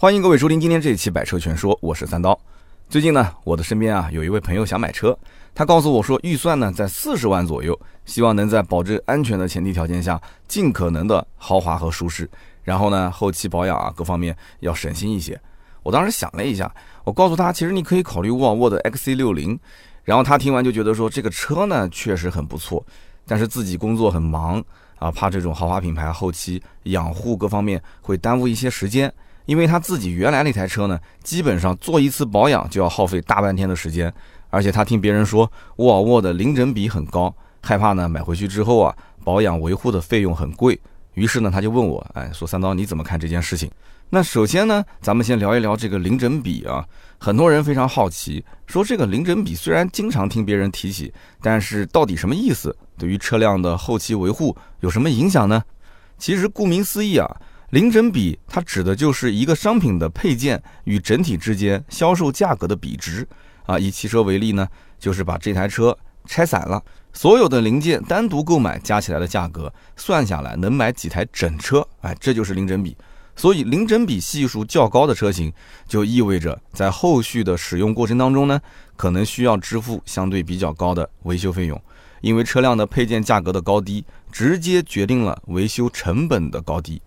欢迎各位收听今天这一期《百车全说》，我是三刀。最近呢，我的身边啊有一位朋友想买车，他告诉我说预算呢在四十万左右，希望能在保证安全的前提条件下，尽可能的豪华和舒适。然后呢，后期保养啊各方面要省心一些。我当时想了一下，我告诉他，其实你可以考虑沃尔沃的 XC60。然后他听完就觉得说这个车呢确实很不错，但是自己工作很忙啊，怕这种豪华品牌后期养护各方面会耽误一些时间。因为他自己原来那台车呢，基本上做一次保养就要耗费大半天的时间，而且他听别人说沃尔沃的零整比很高，害怕呢买回去之后啊保养维护的费用很贵，于是呢他就问我，哎，说三刀你怎么看这件事情？那首先呢，咱们先聊一聊这个零整比啊，很多人非常好奇，说这个零整比虽然经常听别人提起，但是到底什么意思？对于车辆的后期维护有什么影响呢？其实顾名思义啊。零整比，它指的就是一个商品的配件与整体之间销售价格的比值啊。以汽车为例呢，就是把这台车拆散了，所有的零件单独购买加起来的价格算下来能买几台整车，哎，这就是零整比。所以零整比系数较高的车型，就意味着在后续的使用过程当中呢，可能需要支付相对比较高的维修费用，因为车辆的配件价格的高低，直接决定了维修成本的高低。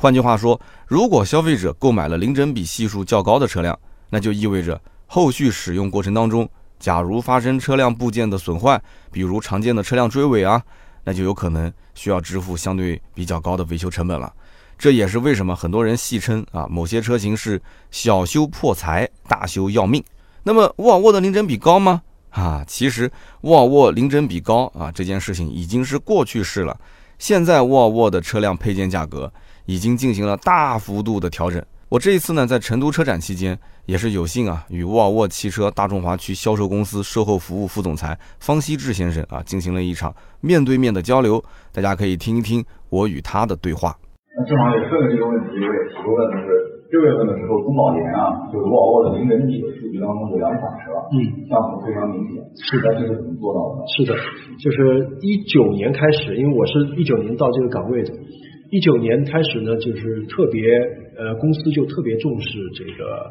换句话说，如果消费者购买了零整比系数较高的车辆，那就意味着后续使用过程当中，假如发生车辆部件的损坏，比如常见的车辆追尾啊，那就有可能需要支付相对比较高的维修成本了。这也是为什么很多人戏称啊，某些车型是小修破财，大修要命。那么沃尔沃的零整比高吗？啊，其实沃尔沃零整比高啊，这件事情已经是过去式了。现在沃尔沃的车辆配件价格。已经进行了大幅度的调整。我这一次呢，在成都车展期间，也是有幸啊，与沃尔沃汽车大中华区销售公司售后服务副总裁方希志先生啊，进行了一场面对面的交流。大家可以听一听我与他的对话。那正好也顺着这个问题，我也提个问，就是六月份的时候，中保研啊，就是沃尔沃的零整体的数据当中有两款车，嗯，降幅非常明显。是的，这是怎么做到的？是的，就是一九年开始，因为我是一九年到这个岗位的。一九年开始呢，就是特别呃，公司就特别重视这个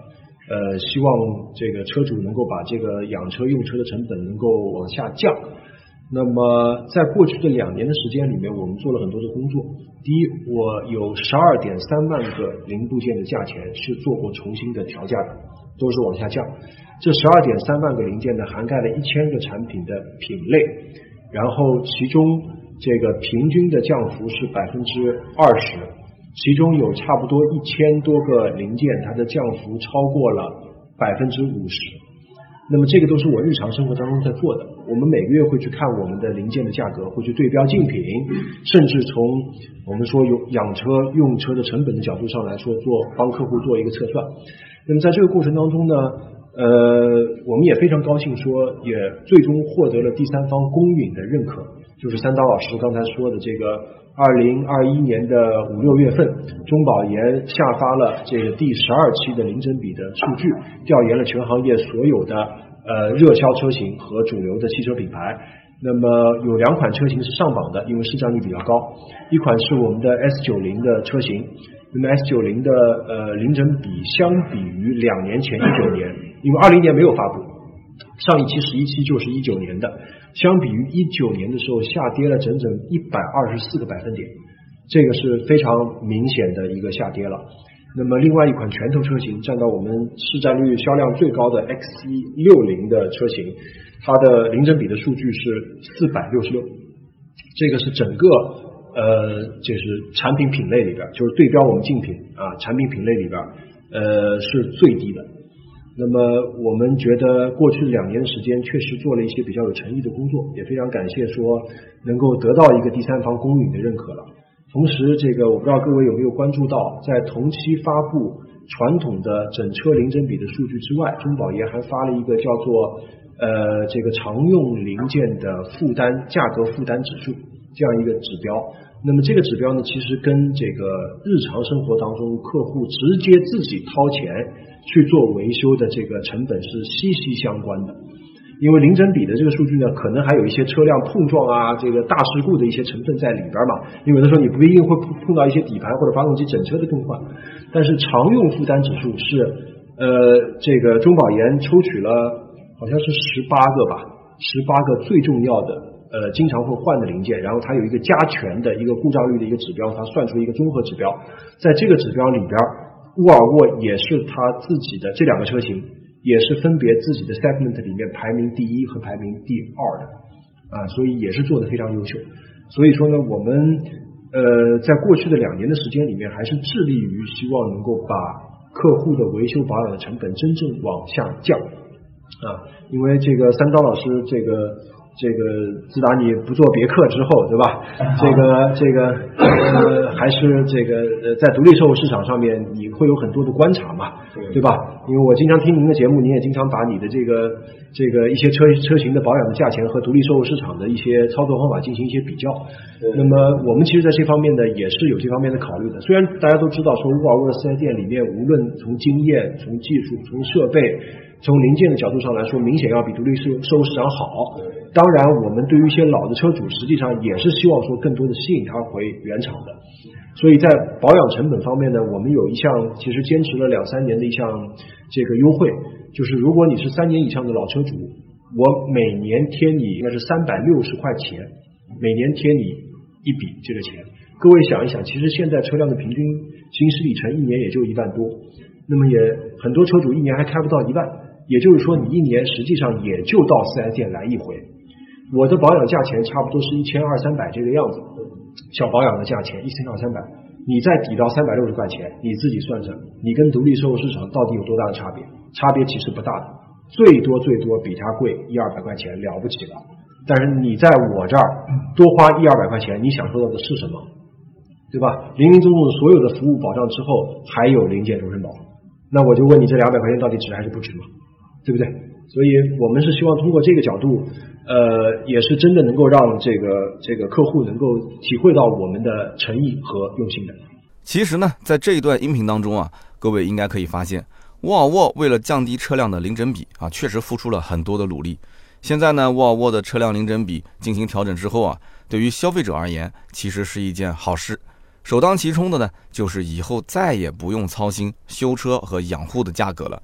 呃，希望这个车主能够把这个养车用车的成本能够往下降。那么在过去的两年的时间里面，我们做了很多的工作。第一，我有十二点三万个零部件的价钱是做过重新的调价的，都是往下降。这十二点三万个零件呢，涵盖了一千个产品的品类，然后其中。这个平均的降幅是百分之二十，其中有差不多一千多个零件，它的降幅超过了百分之五十。那么这个都是我日常生活当中在做的。我们每个月会去看我们的零件的价格，会去对标竞品，甚至从我们说有养车用车的成本的角度上来说，做帮客户做一个测算。那么在这个过程当中呢，呃，我们也非常高兴，说也最终获得了第三方公允的认可。就是三刀老师刚才说的这个，二零二一年的五六月份，中保研下发了这个第十二期的零整比的数据，调研了全行业所有的呃热销车型和主流的汽车品牌。那么有两款车型是上榜的，因为市占率比较高。一款是我们的 S 九零的车型，那么 S 九零的呃零整比相比于两年前一九年，因为二零年没有发布，上一期十一期就是一九年的。相比于一九年的时候，下跌了整整一百二十四个百分点，这个是非常明显的一个下跌了。那么另外一款拳头车型占到我们市占率销量最高的 XC 六零的车型，它的零整比的数据是四百六十六，这个是整个呃就是产品品类里边，就是对标我们竞品啊产品品类里边呃是最低的。那么我们觉得过去两年的时间确实做了一些比较有诚意的工作，也非常感谢说能够得到一个第三方公允的认可了。同时，这个我不知道各位有没有关注到，在同期发布传统的整车零整比的数据之外，中保研还发了一个叫做呃这个常用零件的负担价格负担指数这样一个指标。那么这个指标呢，其实跟这个日常生活当中客户直接自己掏钱去做维修的这个成本是息息相关的。因为零整比的这个数据呢，可能还有一些车辆碰撞啊，这个大事故的一些成分在里边嘛。因为有的时候你不一定会碰碰到一些底盘或者发动机整车的更换，但是常用负担指数是呃，这个中保研抽取了好像是十八个吧，十八个最重要的呃经常会换的零件，然后它有一个加权的一个故障率的一个指标，它算出一个综合指标，在这个指标里边，沃尔沃也是它自己的这两个车型。也是分别自己的 segment 里面排名第一和排名第二的啊，所以也是做的非常优秀。所以说呢，我们呃在过去的两年的时间里面，还是致力于希望能够把客户的维修保养的成本真正往下降啊，因为这个三刀老师这个。这个自打你不做别克之后，对吧？这个这个呃，还是这个呃，在独立售后市场上面，你会有很多的观察嘛，对吧？因为我经常听您的节目，您也经常把你的这个这个一些车车型的保养的价钱和独立售后市场的一些操作方法进行一些比较。那么我们其实在这方面呢，也是有这方面的考虑的。虽然大家都知道说沃尔沃的四 S 店里面，无论从经验、从技术、从设备、从零件的角度上来说，明显要比独立售售后市场好。当然，我们对于一些老的车主，实际上也是希望说更多的吸引他回原厂的。所以在保养成本方面呢，我们有一项其实坚持了两三年的一项这个优惠，就是如果你是三年以上的老车主，我每年贴你应该是三百六十块钱，每年贴你一笔这个钱。各位想一想，其实现在车辆的平均行驶里程一年也就一万多，那么也很多车主一年还开不到一万，也就是说你一年实际上也就到四 S 店来一回。我的保养价钱差不多是一千二三百这个样子，小保养的价钱一千二三百，你再抵到三百六十块钱，你自己算算，你跟独立售后市场到底有多大的差别？差别其实不大的，最多最多比它贵一二百块钱了不起了。但是你在我这儿多花一二百块钱，你享受到的是什么？对吧？零零总总的所有的服务保障之后，还有零件终身保，那我就问你，这两百块钱到底值还是不值嘛？对不对？所以我们是希望通过这个角度。呃，也是真的能够让这个这个客户能够体会到我们的诚意和用心的。其实呢，在这一段音频当中啊，各位应该可以发现，沃尔沃为了降低车辆的零整比啊，确实付出了很多的努力。现在呢，沃尔沃的车辆零整比进行调整之后啊，对于消费者而言，其实是一件好事。首当其冲的呢，就是以后再也不用操心修车和养护的价格了。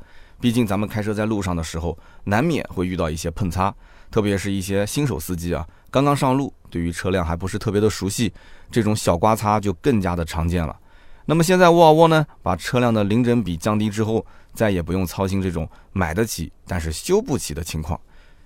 毕竟咱们开车在路上的时候，难免会遇到一些碰擦。特别是一些新手司机啊，刚刚上路，对于车辆还不是特别的熟悉，这种小刮擦就更加的常见了。那么现在沃尔沃呢，把车辆的零整比降低之后，再也不用操心这种买得起但是修不起的情况。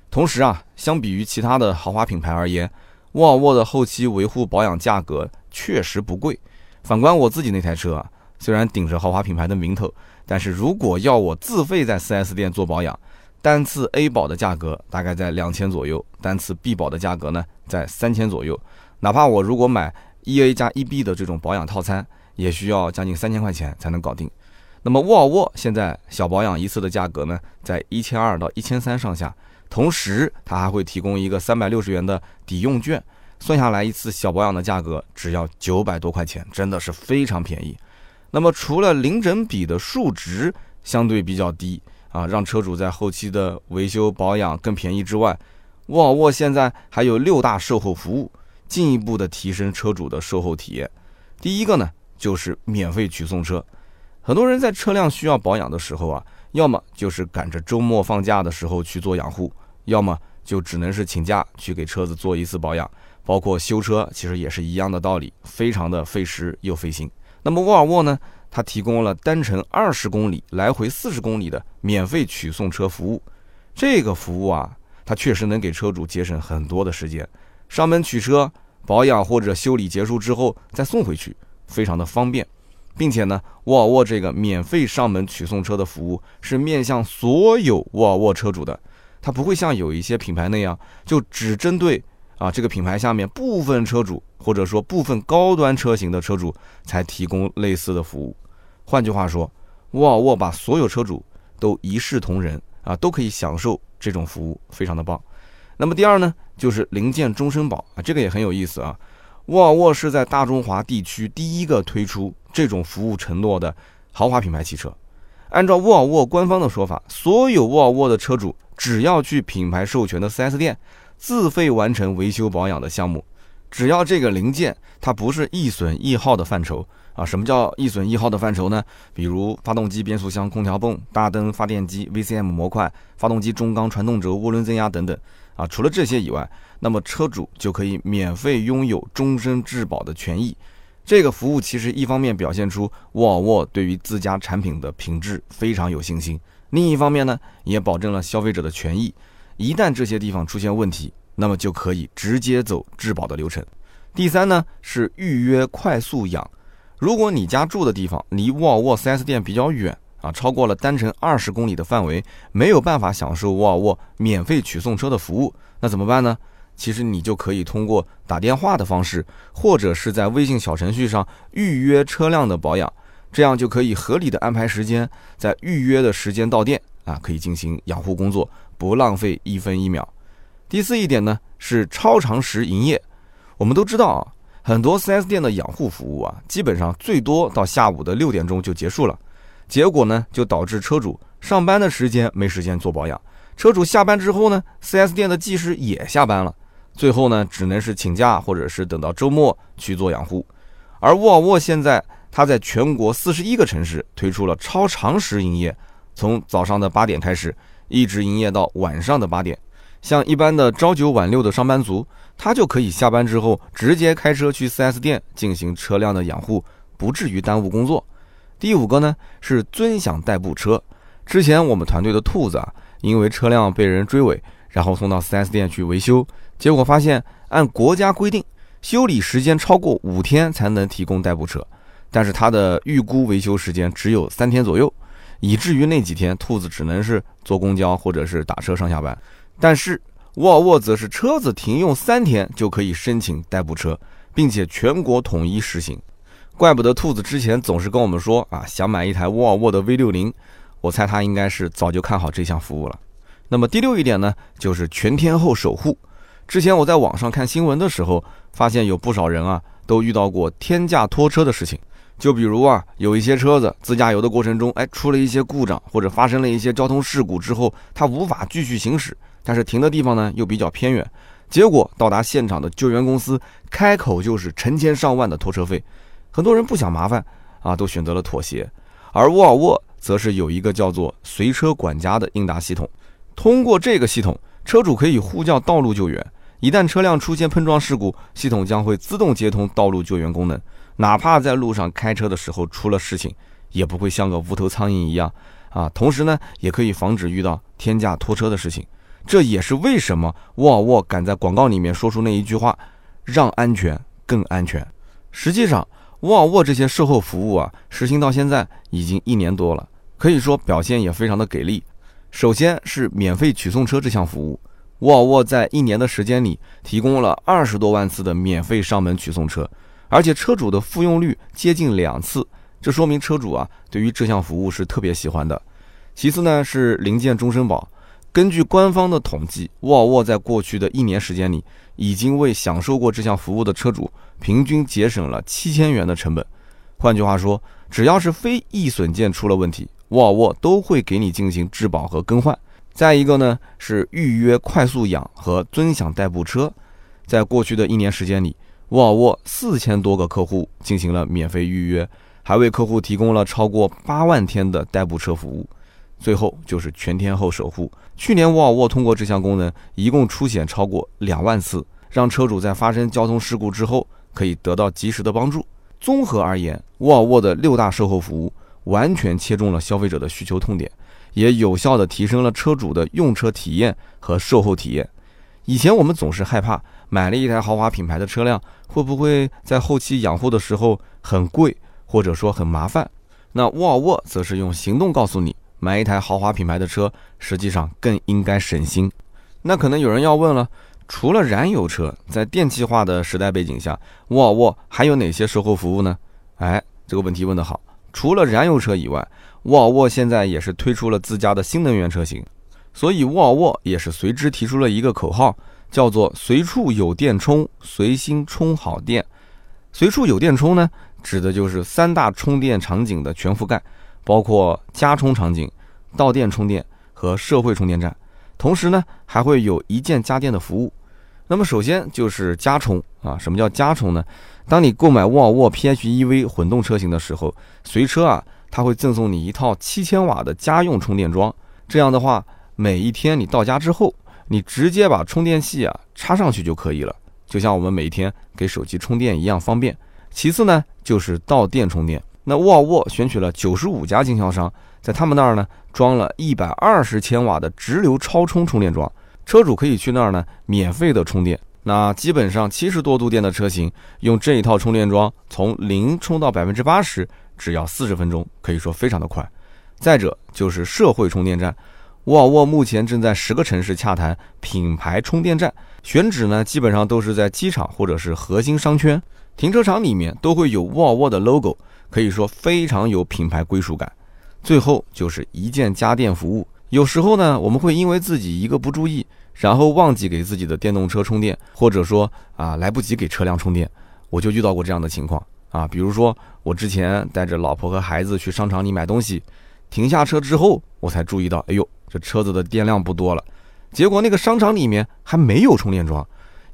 同时啊，相比于其他的豪华品牌而言，沃尔沃的后期维护保养价格确实不贵。反观我自己那台车啊，虽然顶着豪华品牌的名头，但是如果要我自费在 4S 店做保养，单次 A 保的价格大概在两千左右，单次 B 保的价格呢在三千左右。哪怕我如果买一 A 加一 B 的这种保养套餐，也需要将近三千块钱才能搞定。那么沃尔沃现在小保养一次的价格呢，在一千二到一千三上下，同时它还会提供一个三百六十元的抵用券，算下来一次小保养的价格只要九百多块钱，真的是非常便宜。那么除了零整比的数值相对比较低。啊，让车主在后期的维修保养更便宜之外，沃尔沃现在还有六大售后服务，进一步的提升车主的售后体验。第一个呢，就是免费取送车。很多人在车辆需要保养的时候啊，要么就是赶着周末放假的时候去做养护，要么就只能是请假去给车子做一次保养。包括修车，其实也是一样的道理，非常的费时又费心。那么沃尔沃呢？它提供了单程二十公里、来回四十公里的免费取送车服务，这个服务啊，它确实能给车主节省很多的时间。上门取车、保养或者修理结束之后再送回去，非常的方便。并且呢，沃尔沃这个免费上门取送车的服务是面向所有沃尔沃车主的，它不会像有一些品牌那样，就只针对啊这个品牌下面部分车主。或者说部分高端车型的车主才提供类似的服务。换句话说，沃尔沃把所有车主都一视同仁啊，都可以享受这种服务，非常的棒。那么第二呢，就是零件终身保啊，这个也很有意思啊。沃尔沃是在大中华地区第一个推出这种服务承诺的豪华品牌汽车。按照沃尔沃官方的说法，所有沃尔沃的车主只要去品牌授权的 4S 店，自费完成维修保养的项目。只要这个零件它不是易损易耗的范畴啊，什么叫易损易耗的范畴呢？比如发动机、变速箱、空调泵、大灯、发电机、VCM 模块、发动机中缸、传动轴、涡轮增压等等啊。除了这些以外，那么车主就可以免费拥有终身质保的权益。这个服务其实一方面表现出沃尔沃对于自家产品的品质非常有信心，另一方面呢，也保证了消费者的权益。一旦这些地方出现问题，那么就可以直接走质保的流程。第三呢是预约快速养。如果你家住的地方离沃尔沃 4S 店比较远啊，超过了单程二十公里的范围，没有办法享受沃尔沃免费取送车的服务，那怎么办呢？其实你就可以通过打电话的方式，或者是在微信小程序上预约车辆的保养，这样就可以合理的安排时间，在预约的时间到店啊，可以进行养护工作，不浪费一分一秒。第四一点呢是超长时营业。我们都知道啊，很多 4S 店的养护服务啊，基本上最多到下午的六点钟就结束了。结果呢，就导致车主上班的时间没时间做保养，车主下班之后呢，4S 店的技师也下班了，最后呢，只能是请假或者是等到周末去做养护。而沃尔沃现在，它在全国四十一个城市推出了超长时营业，从早上的八点开始，一直营业到晚上的八点。像一般的朝九晚六的上班族，他就可以下班之后直接开车去 4S 店进行车辆的养护，不至于耽误工作。第五个呢是尊享代步车。之前我们团队的兔子啊，因为车辆被人追尾，然后送到 4S 店去维修，结果发现按国家规定，修理时间超过五天才能提供代步车，但是他的预估维修时间只有三天左右，以至于那几天兔子只能是坐公交或者是打车上下班。但是沃尔沃则是车子停用三天就可以申请代步车，并且全国统一实行。怪不得兔子之前总是跟我们说啊，想买一台沃尔沃的 V 六零。我猜他应该是早就看好这项服务了。那么第六一点呢，就是全天候守护。之前我在网上看新闻的时候，发现有不少人啊都遇到过天价拖车的事情。就比如啊，有一些车子自驾游的过程中，哎，出了一些故障或者发生了一些交通事故之后，它无法继续行驶。但是停的地方呢又比较偏远，结果到达现场的救援公司开口就是成千上万的拖车费，很多人不想麻烦啊，都选择了妥协。而沃尔沃则是有一个叫做“随车管家”的应答系统，通过这个系统，车主可以呼叫道路救援，一旦车辆出现碰撞事故，系统将会自动接通道路救援功能，哪怕在路上开车的时候出了事情，也不会像个无头苍蝇一样啊。同时呢，也可以防止遇到天价拖车的事情。这也是为什么沃尔沃敢在广告里面说出那一句话，让安全更安全。实际上，沃尔沃这些售后服务啊，实行到现在已经一年多了，可以说表现也非常的给力。首先是免费取送车这项服务，沃尔沃在一年的时间里提供了二十多万次的免费上门取送车，而且车主的复用率接近两次，这说明车主啊对于这项服务是特别喜欢的。其次呢是零件终身保。根据官方的统计，沃尔沃在过去的一年时间里，已经为享受过这项服务的车主平均节省了七千元的成本。换句话说，只要是非易损件出了问题，沃尔沃都会给你进行质保和更换。再一个呢，是预约快速养和尊享代步车。在过去的一年时间里，沃尔沃四千多个客户进行了免费预约，还为客户提供了超过八万天的代步车服务。最后就是全天候守护。去年沃尔沃通过这项功能，一共出险超过两万次，让车主在发生交通事故之后可以得到及时的帮助。综合而言，沃尔沃的六大售后服务完全切中了消费者的需求痛点，也有效的提升了车主的用车体验和售后体验。以前我们总是害怕买了一台豪华品牌的车辆，会不会在后期养护的时候很贵，或者说很麻烦？那沃尔沃则是用行动告诉你。买一台豪华品牌的车，实际上更应该省心。那可能有人要问了，除了燃油车，在电气化的时代背景下，沃尔沃还有哪些售后服务呢？哎，这个问题问得好。除了燃油车以外，沃尔沃现在也是推出了自家的新能源车型，所以沃尔沃也是随之提出了一个口号，叫做“随处有电充，随心充好电”。随处有电充呢，指的就是三大充电场景的全覆盖。包括家充场景、到店充电和社会充电站，同时呢，还会有一键家电的服务。那么首先就是加充啊，什么叫加充呢？当你购买沃尔沃 PHEV 混动车型的时候，随车啊，它会赠送你一套七千瓦的家用充电桩。这样的话，每一天你到家之后，你直接把充电器啊插上去就可以了，就像我们每一天给手机充电一样方便。其次呢，就是到店充电。那沃尔沃选取了九十五家经销商，在他们那儿呢，装了一百二十千瓦的直流超充充电桩。车主可以去那儿呢，免费的充电。那基本上七十多度电的车型，用这一套充电桩从零充到百分之八十，只要四十分钟，可以说非常的快。再者就是社会充电站，沃尔沃目前正在十个城市洽谈品牌充电站，选址呢基本上都是在机场或者是核心商圈，停车场里面都会有沃尔沃的 logo，可以说非常有品牌归属感。最后就是一键家电服务，有时候呢我们会因为自己一个不注意。然后忘记给自己的电动车充电，或者说啊来不及给车辆充电，我就遇到过这样的情况啊。比如说我之前带着老婆和孩子去商场里买东西，停下车之后，我才注意到，哎呦，这车子的电量不多了。结果那个商场里面还没有充电桩，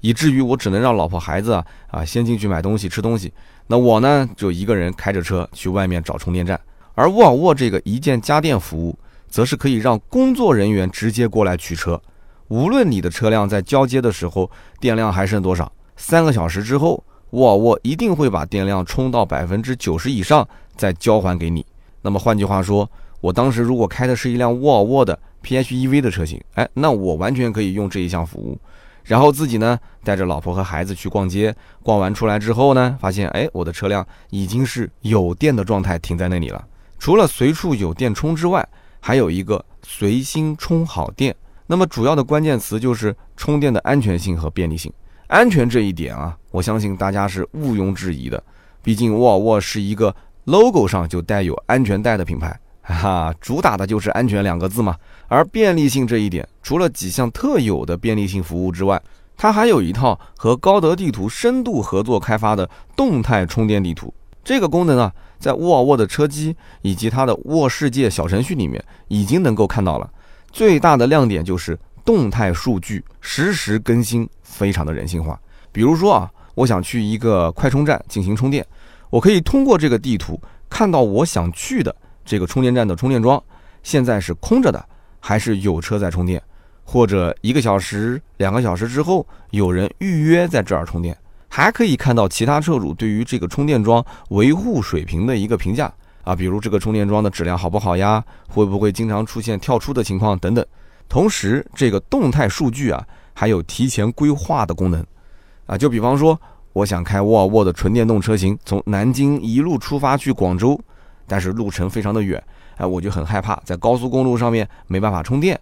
以至于我只能让老婆孩子啊啊先进去买东西吃东西，那我呢就一个人开着车去外面找充电站。而沃尔沃这个一键家电服务，则是可以让工作人员直接过来取车。无论你的车辆在交接的时候电量还剩多少，三个小时之后，沃尔沃一定会把电量充到百分之九十以上再交还给你。那么换句话说，我当时如果开的是一辆沃尔沃的 PHEV 的车型，哎，那我完全可以用这一项服务，然后自己呢带着老婆和孩子去逛街，逛完出来之后呢，发现哎，我的车辆已经是有电的状态停在那里了。除了随处有电充之外，还有一个随心充好电。那么主要的关键词就是充电的安全性和便利性。安全这一点啊，我相信大家是毋庸置疑的。毕竟沃尔沃是一个 logo 上就带有安全带的品牌，哈哈，主打的就是安全两个字嘛。而便利性这一点，除了几项特有的便利性服务之外，它还有一套和高德地图深度合作开发的动态充电地图。这个功能啊，在沃尔沃的车机以及它的沃世界小程序里面已经能够看到了。最大的亮点就是动态数据实时更新，非常的人性化。比如说啊，我想去一个快充站进行充电，我可以通过这个地图看到我想去的这个充电站的充电桩现在是空着的，还是有车在充电，或者一个小时、两个小时之后有人预约在这儿充电，还可以看到其他车主对于这个充电桩维护水平的一个评价。啊，比如这个充电桩的质量好不好呀？会不会经常出现跳出的情况等等。同时，这个动态数据啊，还有提前规划的功能。啊，就比方说，我想开沃尔沃的纯电动车型，从南京一路出发去广州，但是路程非常的远，哎，我就很害怕在高速公路上面没办法充电。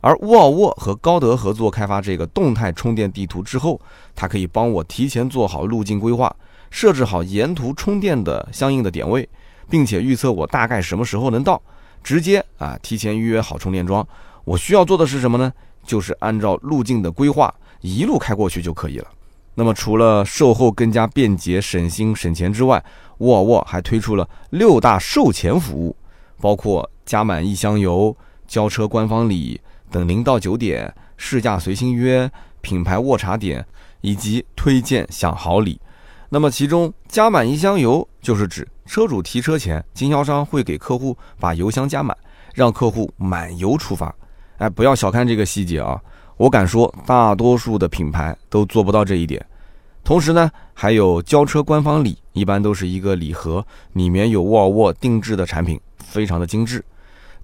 而沃尔沃和高德合作开发这个动态充电地图之后，它可以帮我提前做好路径规划，设置好沿途充电的相应的点位。并且预测我大概什么时候能到，直接啊提前预约好充电桩。我需要做的是什么呢？就是按照路径的规划一路开过去就可以了。那么除了售后更加便捷、省心省钱之外，沃尔沃还推出了六大售前服务，包括加满一箱油、交车官方礼、等零到九点、试驾随心约、品牌卧茶点以及推荐享好礼。那么其中加满一箱油就是指。车主提车前，经销商会给客户把油箱加满，让客户满油出发。哎，不要小看这个细节啊！我敢说，大多数的品牌都做不到这一点。同时呢，还有交车官方礼，一般都是一个礼盒，里面有沃尔沃定制的产品，非常的精致。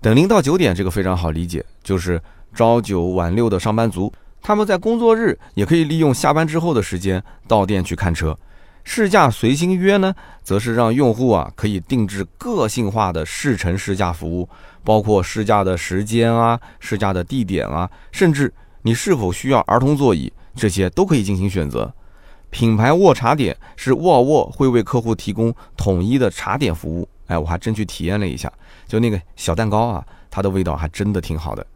等零到九点，这个非常好理解，就是朝九晚六的上班族，他们在工作日也可以利用下班之后的时间到店去看车。试驾随心约呢，则是让用户啊可以定制个性化的试乘试驾服务，包括试驾的时间啊、试驾的地点啊，甚至你是否需要儿童座椅，这些都可以进行选择。品牌沃茶点是沃尔沃会为客户提供统一的茶点服务，哎，我还真去体验了一下，就那个小蛋糕啊，它的味道还真的挺好的。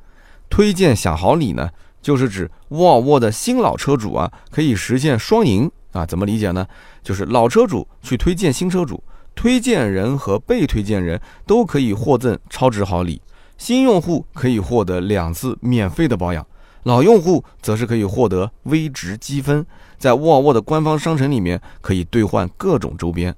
推荐享好礼呢，就是指沃尔沃的新老车主啊可以实现双赢。啊，怎么理解呢？就是老车主去推荐新车主，推荐人和被推荐人都可以获赠超值好礼。新用户可以获得两次免费的保养，老用户则是可以获得微值积分，在沃尔沃的官方商城里面可以兑换各种周边。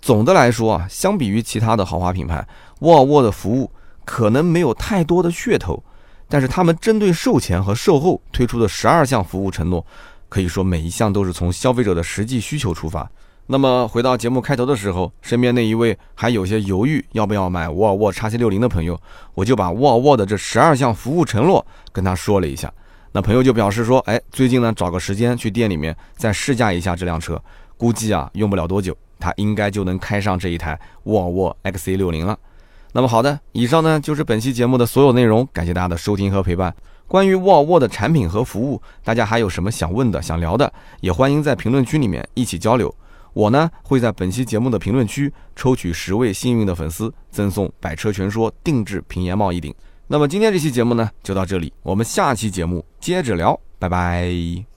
总的来说啊，相比于其他的豪华品牌，沃尔沃的服务可能没有太多的噱头，但是他们针对售前和售后推出的十二项服务承诺，可以说每一项都是从消费者的实际需求出发。那么回到节目开头的时候，身边那一位还有些犹豫要不要买沃尔沃 x C 六零的朋友，我就把沃尔沃的这十二项服务承诺跟他说了一下。那朋友就表示说，哎，最近呢找个时间去店里面再试驾一下这辆车，估计啊用不了多久，他应该就能开上这一台沃尔沃 XC 六零了。那么好的，以上呢就是本期节目的所有内容，感谢大家的收听和陪伴。关于沃尔沃的产品和服务，大家还有什么想问的、想聊的，也欢迎在评论区里面一起交流。我呢会在本期节目的评论区抽取十位幸运的粉丝，赠送《百车全说》定制平檐帽一顶。那么今天这期节目呢就到这里，我们下期节目接着聊，拜拜。